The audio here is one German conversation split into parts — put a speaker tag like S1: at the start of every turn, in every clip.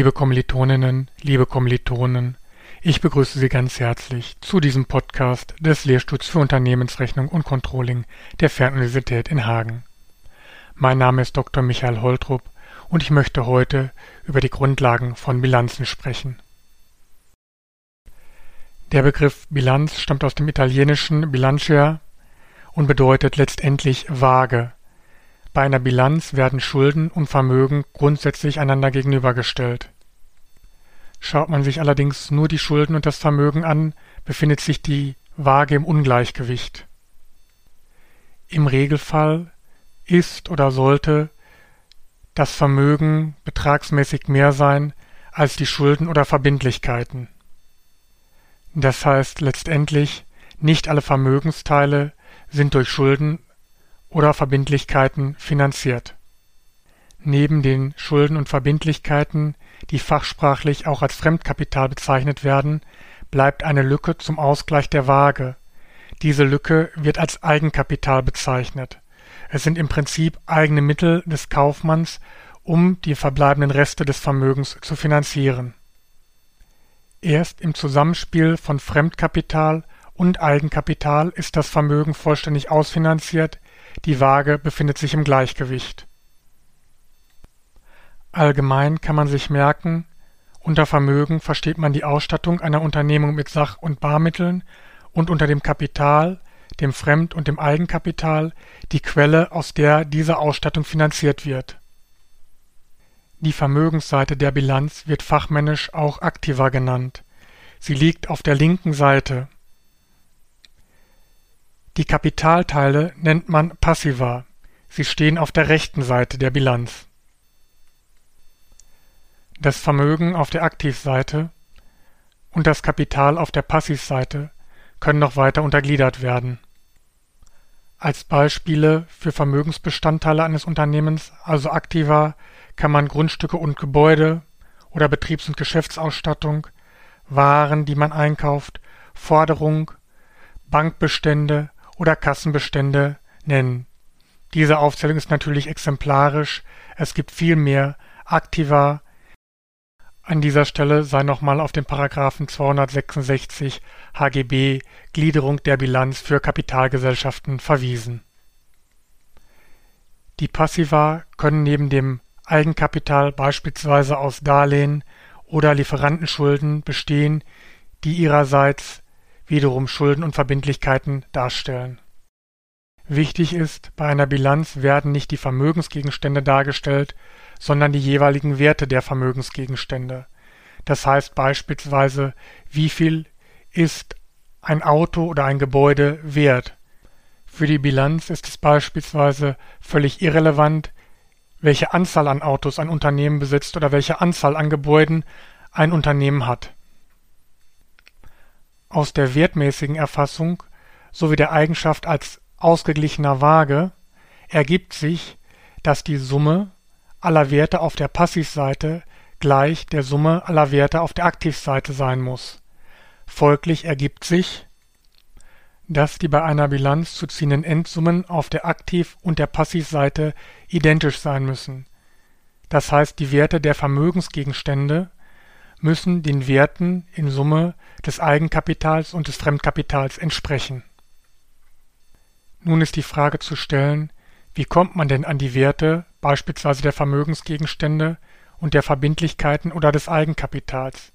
S1: Liebe Kommilitoninnen, liebe Kommilitonen, ich begrüße Sie ganz herzlich zu diesem Podcast des Lehrstuhls für Unternehmensrechnung und Controlling der Fernuniversität in Hagen. Mein Name ist Dr. Michael Holtrup und ich möchte heute über die Grundlagen von Bilanzen sprechen. Der Begriff Bilanz stammt aus dem italienischen Bilancia und bedeutet letztendlich Waage. Bei einer Bilanz werden Schulden und Vermögen grundsätzlich einander gegenübergestellt. Schaut man sich allerdings nur die Schulden und das Vermögen an, befindet sich die Waage im Ungleichgewicht. Im Regelfall ist oder sollte das Vermögen betragsmäßig mehr sein als die Schulden oder Verbindlichkeiten. Das heißt letztendlich, nicht alle Vermögensteile sind durch Schulden oder Verbindlichkeiten finanziert. Neben den Schulden und Verbindlichkeiten, die fachsprachlich auch als Fremdkapital bezeichnet werden, bleibt eine Lücke zum Ausgleich der Waage. Diese Lücke wird als Eigenkapital bezeichnet. Es sind im Prinzip eigene Mittel des Kaufmanns, um die verbleibenden Reste des Vermögens zu finanzieren. Erst im Zusammenspiel von Fremdkapital und Eigenkapital ist das Vermögen vollständig ausfinanziert, die Waage befindet sich im Gleichgewicht. Allgemein kann man sich merken, unter Vermögen versteht man die Ausstattung einer Unternehmung mit Sach- und Barmitteln und unter dem Kapital, dem Fremd- und dem Eigenkapital die Quelle, aus der diese Ausstattung finanziert wird. Die Vermögensseite der Bilanz wird fachmännisch auch Aktiva genannt. Sie liegt auf der linken Seite die Kapitalteile nennt man Passiva, sie stehen auf der rechten Seite der Bilanz. Das Vermögen auf der Aktivseite und das Kapital auf der Passivseite können noch weiter untergliedert werden. Als Beispiele für Vermögensbestandteile eines Unternehmens, also Aktiva, kann man Grundstücke und Gebäude oder Betriebs- und Geschäftsausstattung, Waren, die man einkauft, Forderung, Bankbestände oder Kassenbestände nennen. Diese Aufzählung ist natürlich exemplarisch, es gibt viel mehr Aktiva. An dieser Stelle sei nochmal auf den Paragraphen 266 HGB Gliederung der Bilanz für Kapitalgesellschaften verwiesen. Die Passiva können neben dem Eigenkapital beispielsweise aus Darlehen oder Lieferantenschulden bestehen, die ihrerseits wiederum Schulden und Verbindlichkeiten darstellen. Wichtig ist, bei einer Bilanz werden nicht die Vermögensgegenstände dargestellt, sondern die jeweiligen Werte der Vermögensgegenstände. Das heißt beispielsweise, wie viel ist ein Auto oder ein Gebäude wert. Für die Bilanz ist es beispielsweise völlig irrelevant, welche Anzahl an Autos ein Unternehmen besitzt oder welche Anzahl an Gebäuden ein Unternehmen hat aus der wertmäßigen Erfassung sowie der Eigenschaft als ausgeglichener Waage ergibt sich, dass die Summe aller Werte auf der Passivseite gleich der Summe aller Werte auf der Aktivseite sein muss. Folglich ergibt sich, dass die bei einer Bilanz zu ziehenden Endsummen auf der Aktiv- und der Passivseite identisch sein müssen. Das heißt, die Werte der Vermögensgegenstände müssen den Werten in Summe des Eigenkapitals und des Fremdkapitals entsprechen. Nun ist die Frage zu stellen, wie kommt man denn an die Werte beispielsweise der Vermögensgegenstände und der Verbindlichkeiten oder des Eigenkapitals?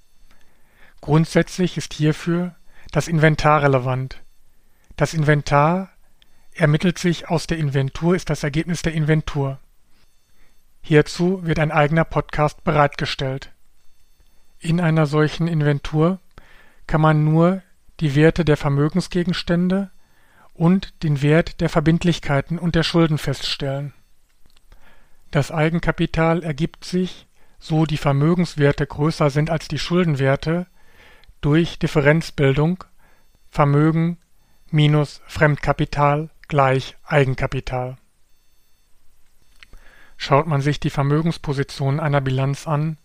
S1: Grundsätzlich ist hierfür das Inventar relevant. Das Inventar ermittelt sich aus der Inventur, ist das Ergebnis der Inventur. Hierzu wird ein eigener Podcast bereitgestellt. In einer solchen Inventur kann man nur die Werte der Vermögensgegenstände und den Wert der Verbindlichkeiten und der Schulden feststellen. Das Eigenkapital ergibt sich, so die Vermögenswerte größer sind als die Schuldenwerte, durch Differenzbildung Vermögen minus Fremdkapital gleich Eigenkapital. Schaut man sich die Vermögenspositionen einer Bilanz an,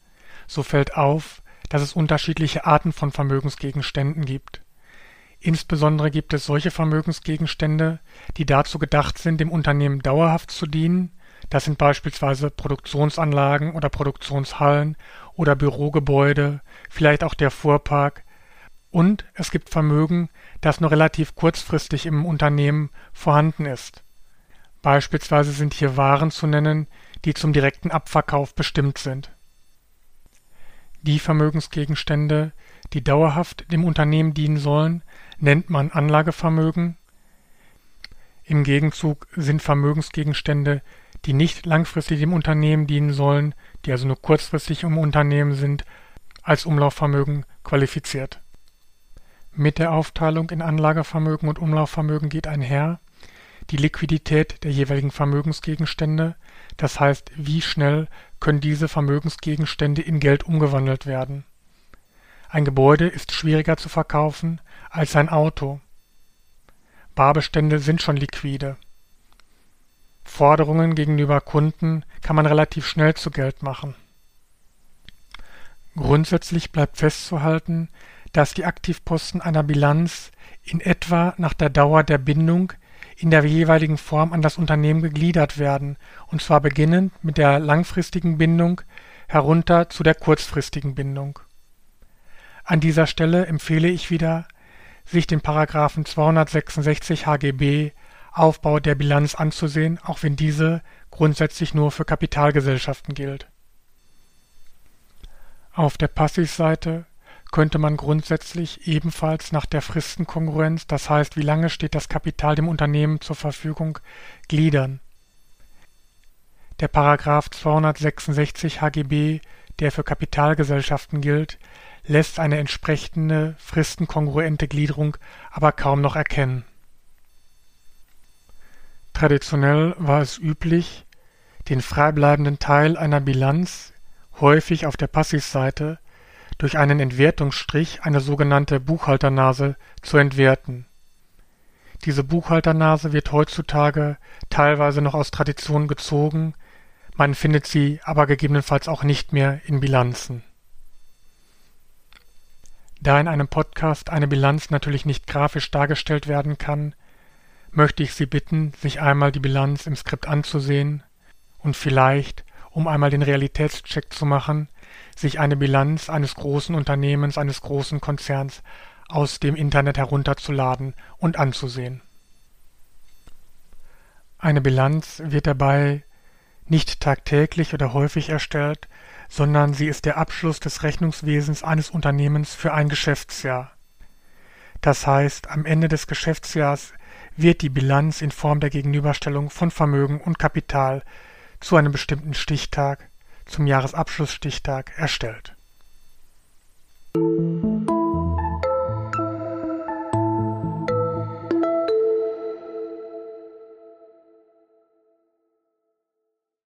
S1: so fällt auf, dass es unterschiedliche Arten von Vermögensgegenständen gibt. Insbesondere gibt es solche Vermögensgegenstände, die dazu gedacht sind, dem Unternehmen dauerhaft zu dienen Das sind beispielsweise Produktionsanlagen oder Produktionshallen oder Bürogebäude, vielleicht auch der Fuhrpark. Und es gibt Vermögen, das nur relativ kurzfristig im Unternehmen vorhanden ist. Beispielsweise sind hier Waren zu nennen, die zum direkten Abverkauf bestimmt sind. Die Vermögensgegenstände, die dauerhaft dem Unternehmen dienen sollen, nennt man Anlagevermögen. Im Gegenzug sind Vermögensgegenstände, die nicht langfristig dem Unternehmen dienen sollen, die also nur kurzfristig im Unternehmen sind, als Umlaufvermögen qualifiziert. Mit der Aufteilung in Anlagevermögen und Umlaufvermögen geht einher die Liquidität der jeweiligen Vermögensgegenstände, das heißt wie schnell können diese Vermögensgegenstände in Geld umgewandelt werden. Ein Gebäude ist schwieriger zu verkaufen als ein Auto. Barbestände sind schon liquide. Forderungen gegenüber Kunden kann man relativ schnell zu Geld machen. Grundsätzlich bleibt festzuhalten, dass die Aktivposten einer Bilanz in etwa nach der Dauer der Bindung in der jeweiligen Form an das Unternehmen gegliedert werden, und zwar beginnend mit der langfristigen Bindung herunter zu der kurzfristigen Bindung. An dieser Stelle empfehle ich wieder, sich den Paragraphen 266 HGB Aufbau der Bilanz anzusehen, auch wenn diese grundsätzlich nur für Kapitalgesellschaften gilt. Auf der Passivseite könnte man grundsätzlich ebenfalls nach der Fristenkongruenz, das heißt wie lange steht das Kapital dem Unternehmen zur Verfügung, gliedern. Der Paragraph 266 HGB, der für Kapitalgesellschaften gilt, lässt eine entsprechende fristenkongruente Gliederung aber kaum noch erkennen. Traditionell war es üblich, den freibleibenden Teil einer Bilanz, häufig auf der Passivseite, durch einen Entwertungsstrich, eine sogenannte Buchhalternase, zu entwerten. Diese Buchhalternase wird heutzutage teilweise noch aus Tradition gezogen, man findet sie aber gegebenenfalls auch nicht mehr in Bilanzen. Da in einem Podcast eine Bilanz natürlich nicht grafisch dargestellt werden kann, möchte ich Sie bitten, sich einmal die Bilanz im Skript anzusehen und vielleicht, um einmal den Realitätscheck zu machen, sich eine Bilanz eines großen Unternehmens, eines großen Konzerns aus dem Internet herunterzuladen und anzusehen. Eine Bilanz wird dabei nicht tagtäglich oder häufig erstellt, sondern sie ist der Abschluss des Rechnungswesens eines Unternehmens für ein Geschäftsjahr. Das heißt, am Ende des Geschäftsjahrs wird die Bilanz in Form der Gegenüberstellung von Vermögen und Kapital zu einem bestimmten Stichtag zum Jahresabschlussstichtag erstellt.